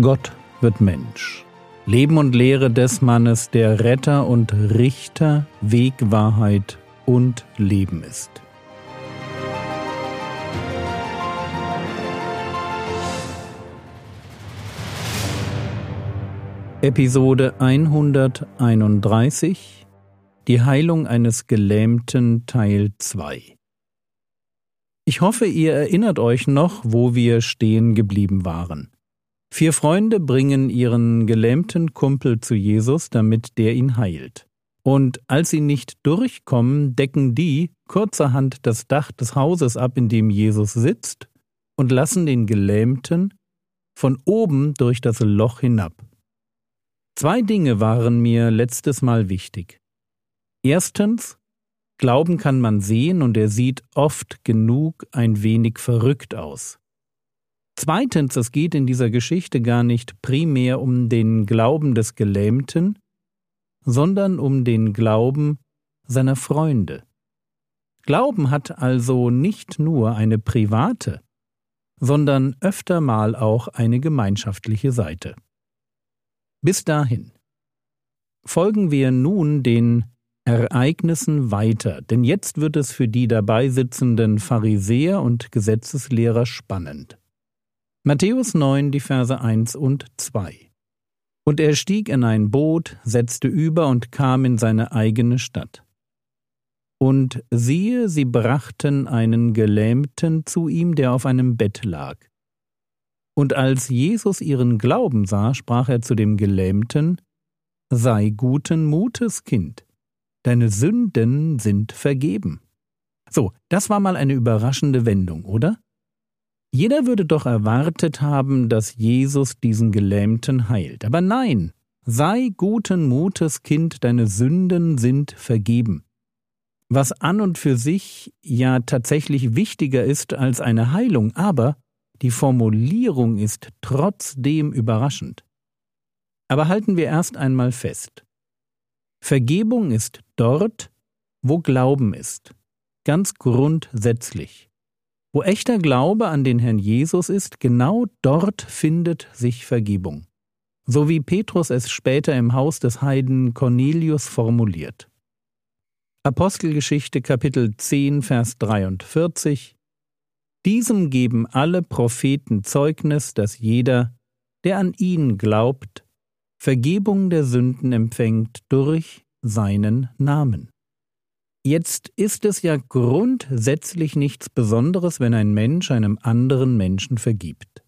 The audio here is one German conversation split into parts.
Gott wird Mensch. Leben und Lehre des Mannes, der Retter und Richter, Weg, Wahrheit und Leben ist. Episode 131 Die Heilung eines Gelähmten Teil 2 Ich hoffe, ihr erinnert euch noch, wo wir stehen geblieben waren. Vier Freunde bringen ihren gelähmten Kumpel zu Jesus, damit der ihn heilt. Und als sie nicht durchkommen, decken die kurzerhand das Dach des Hauses ab, in dem Jesus sitzt, und lassen den Gelähmten von oben durch das Loch hinab. Zwei Dinge waren mir letztes Mal wichtig. Erstens, Glauben kann man sehen und er sieht oft genug ein wenig verrückt aus. Zweitens, es geht in dieser Geschichte gar nicht primär um den Glauben des Gelähmten, sondern um den Glauben seiner Freunde. Glauben hat also nicht nur eine private, sondern öfter mal auch eine gemeinschaftliche Seite. Bis dahin. Folgen wir nun den Ereignissen weiter, denn jetzt wird es für die dabei sitzenden Pharisäer und Gesetzeslehrer spannend. Matthäus 9, die Verse 1 und 2. Und er stieg in ein Boot, setzte über und kam in seine eigene Stadt. Und siehe, sie brachten einen Gelähmten zu ihm, der auf einem Bett lag. Und als Jesus ihren Glauben sah, sprach er zu dem Gelähmten, Sei guten Mutes, Kind, deine Sünden sind vergeben. So, das war mal eine überraschende Wendung, oder? Jeder würde doch erwartet haben, dass Jesus diesen Gelähmten heilt. Aber nein, sei guten Mutes, Kind, deine Sünden sind vergeben. Was an und für sich ja tatsächlich wichtiger ist als eine Heilung, aber die Formulierung ist trotzdem überraschend. Aber halten wir erst einmal fest. Vergebung ist dort, wo Glauben ist, ganz grundsätzlich. Wo echter Glaube an den Herrn Jesus ist, genau dort findet sich Vergebung. So wie Petrus es später im Haus des Heiden Cornelius formuliert. Apostelgeschichte Kapitel 10 Vers 43 Diesem geben alle Propheten Zeugnis, dass jeder, der an ihn glaubt, Vergebung der Sünden empfängt durch seinen Namen. Jetzt ist es ja grundsätzlich nichts Besonderes, wenn ein Mensch einem anderen Menschen vergibt.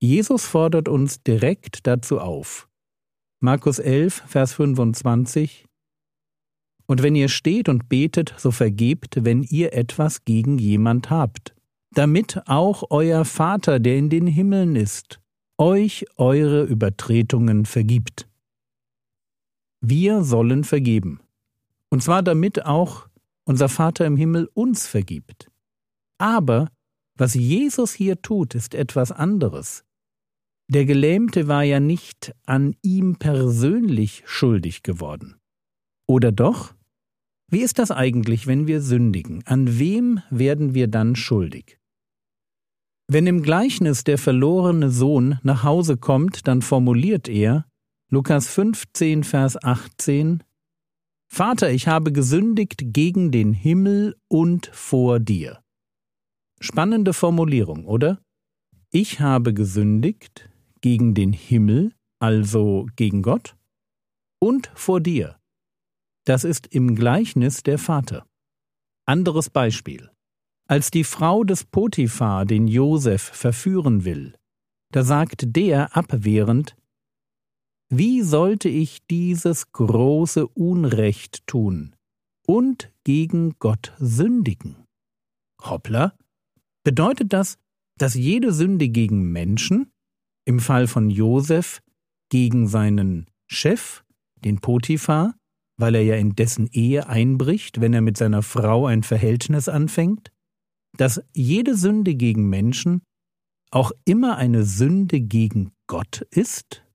Jesus fordert uns direkt dazu auf. Markus 11, Vers 25 Und wenn ihr steht und betet, so vergebt, wenn ihr etwas gegen jemand habt, damit auch euer Vater, der in den Himmeln ist, euch eure Übertretungen vergibt. Wir sollen vergeben und zwar damit auch unser Vater im Himmel uns vergibt. Aber was Jesus hier tut, ist etwas anderes. Der Gelähmte war ja nicht an ihm persönlich schuldig geworden. Oder doch? Wie ist das eigentlich, wenn wir sündigen? An wem werden wir dann schuldig? Wenn im Gleichnis der verlorene Sohn nach Hause kommt, dann formuliert er Lukas 15, Vers 18 Vater, ich habe gesündigt gegen den Himmel und vor dir. Spannende Formulierung, oder? Ich habe gesündigt gegen den Himmel, also gegen Gott, und vor dir. Das ist im Gleichnis der Vater. Anderes Beispiel. Als die Frau des Potiphar den Josef verführen will, da sagt der abwehrend, wie sollte ich dieses große Unrecht tun und gegen Gott sündigen? Hoppla, bedeutet das, dass jede Sünde gegen Menschen, im Fall von Josef gegen seinen Chef, den Potiphar, weil er ja in dessen Ehe einbricht, wenn er mit seiner Frau ein Verhältnis anfängt, dass jede Sünde gegen Menschen auch immer eine Sünde gegen Gott ist?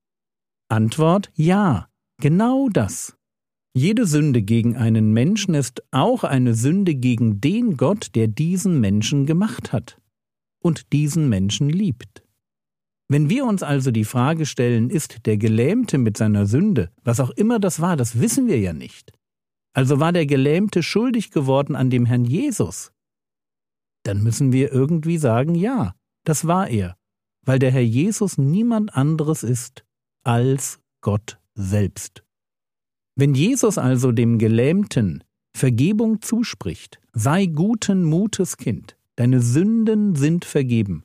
Antwort Ja, genau das. Jede Sünde gegen einen Menschen ist auch eine Sünde gegen den Gott, der diesen Menschen gemacht hat und diesen Menschen liebt. Wenn wir uns also die Frage stellen, ist der Gelähmte mit seiner Sünde, was auch immer das war, das wissen wir ja nicht. Also war der Gelähmte schuldig geworden an dem Herrn Jesus. Dann müssen wir irgendwie sagen, ja, das war er, weil der Herr Jesus niemand anderes ist als Gott selbst. Wenn Jesus also dem Gelähmten Vergebung zuspricht, sei guten Mutes Kind, deine Sünden sind vergeben,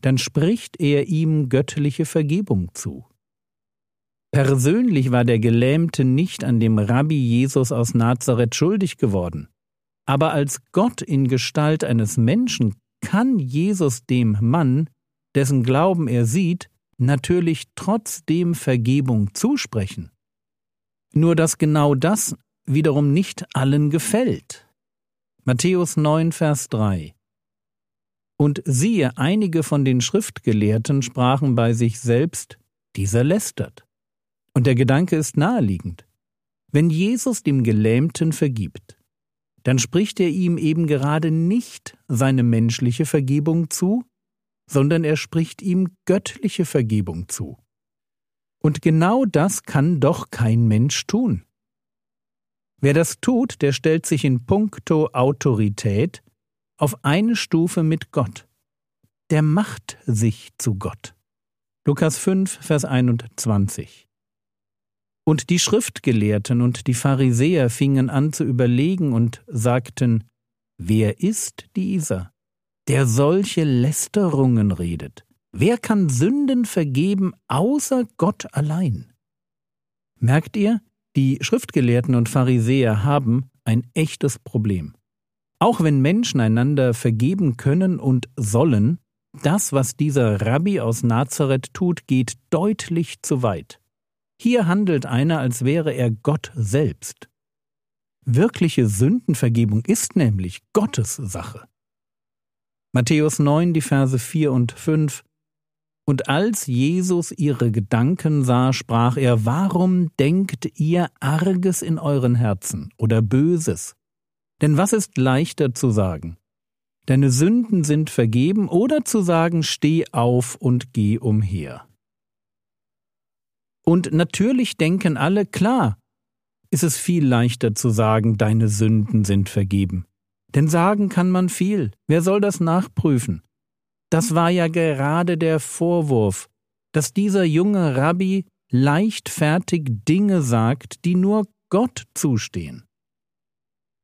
dann spricht er ihm göttliche Vergebung zu. Persönlich war der Gelähmte nicht an dem Rabbi Jesus aus Nazareth schuldig geworden, aber als Gott in Gestalt eines Menschen kann Jesus dem Mann, dessen Glauben er sieht, natürlich trotzdem Vergebung zusprechen. Nur dass genau das wiederum nicht allen gefällt. Matthäus 9, Vers 3 und siehe, einige von den Schriftgelehrten sprachen bei sich selbst, dieser lästert. Und der Gedanke ist naheliegend. Wenn Jesus dem Gelähmten vergibt, dann spricht er ihm eben gerade nicht seine menschliche Vergebung zu, sondern er spricht ihm göttliche Vergebung zu. Und genau das kann doch kein Mensch tun. Wer das tut, der stellt sich in puncto Autorität auf eine Stufe mit Gott. Der macht sich zu Gott. Lukas 5, Vers 21. Und die Schriftgelehrten und die Pharisäer fingen an zu überlegen und sagten, Wer ist dieser, der solche Lästerungen redet? Wer kann Sünden vergeben außer Gott allein? Merkt ihr, die Schriftgelehrten und Pharisäer haben ein echtes Problem. Auch wenn Menschen einander vergeben können und sollen, das, was dieser Rabbi aus Nazareth tut, geht deutlich zu weit. Hier handelt einer, als wäre er Gott selbst. Wirkliche Sündenvergebung ist nämlich Gottes Sache. Matthäus 9, die Verse 4 und 5 Und als Jesus ihre Gedanken sah, sprach er, Warum denkt ihr Arges in euren Herzen oder Böses? Denn was ist leichter zu sagen? Deine Sünden sind vergeben oder zu sagen, steh auf und geh umher. Und natürlich denken alle, klar, ist es viel leichter zu sagen, deine Sünden sind vergeben. Denn sagen kann man viel. Wer soll das nachprüfen? Das war ja gerade der Vorwurf, dass dieser junge Rabbi leichtfertig Dinge sagt, die nur Gott zustehen.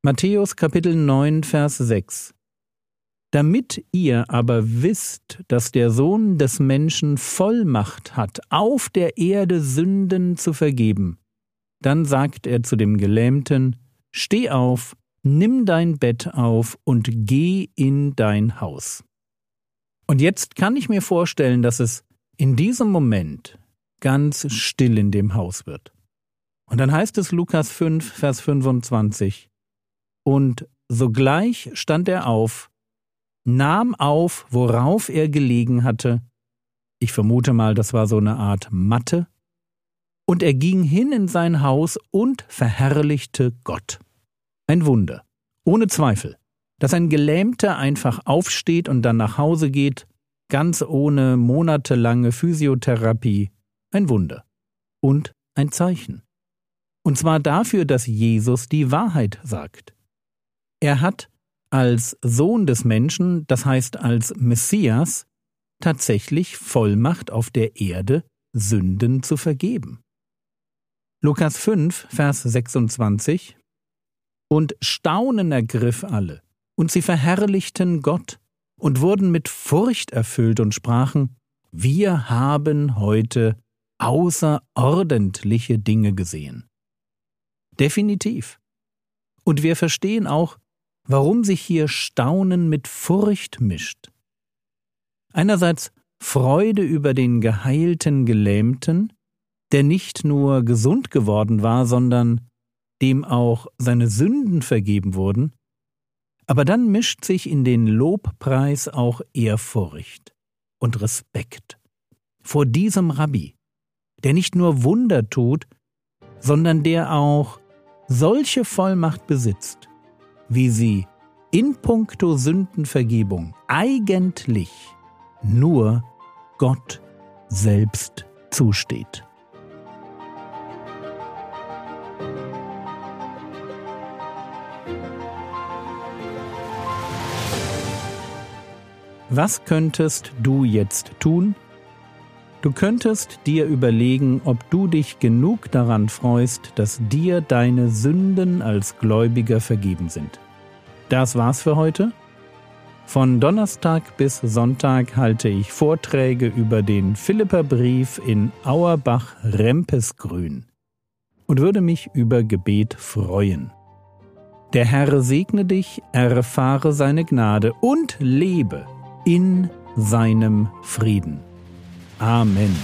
Matthäus Kapitel 9, Vers 6 Damit ihr aber wisst, dass der Sohn des Menschen Vollmacht hat, auf der Erde Sünden zu vergeben, dann sagt er zu dem Gelähmten, Steh auf, nimm dein Bett auf und geh in dein Haus. Und jetzt kann ich mir vorstellen, dass es in diesem Moment ganz still in dem Haus wird. Und dann heißt es Lukas 5, Vers 25, und sogleich stand er auf, nahm auf, worauf er gelegen hatte, ich vermute mal, das war so eine Art Matte, und er ging hin in sein Haus und verherrlichte Gott. Ein Wunder, ohne Zweifel, dass ein Gelähmter einfach aufsteht und dann nach Hause geht, ganz ohne monatelange Physiotherapie, ein Wunder und ein Zeichen. Und zwar dafür, dass Jesus die Wahrheit sagt. Er hat als Sohn des Menschen, das heißt als Messias, tatsächlich Vollmacht auf der Erde, Sünden zu vergeben. Lukas 5, Vers 26 Und Staunen ergriff alle, und sie verherrlichten Gott und wurden mit Furcht erfüllt und sprachen, wir haben heute außerordentliche Dinge gesehen. Definitiv. Und wir verstehen auch, warum sich hier Staunen mit Furcht mischt. Einerseits Freude über den geheilten Gelähmten, der nicht nur gesund geworden war, sondern dem auch seine Sünden vergeben wurden, aber dann mischt sich in den Lobpreis auch Ehrfurcht und Respekt vor diesem Rabbi, der nicht nur Wunder tut, sondern der auch solche Vollmacht besitzt, wie sie in puncto Sündenvergebung eigentlich nur Gott selbst zusteht. Was könntest du jetzt tun? Du könntest dir überlegen, ob du dich genug daran freust, dass dir deine Sünden als Gläubiger vergeben sind. Das war's für heute. Von Donnerstag bis Sonntag halte ich Vorträge über den Philipperbrief in Auerbach-Rempesgrün und würde mich über Gebet freuen. Der Herr segne dich, erfahre seine Gnade und lebe in seinem Frieden. Amen.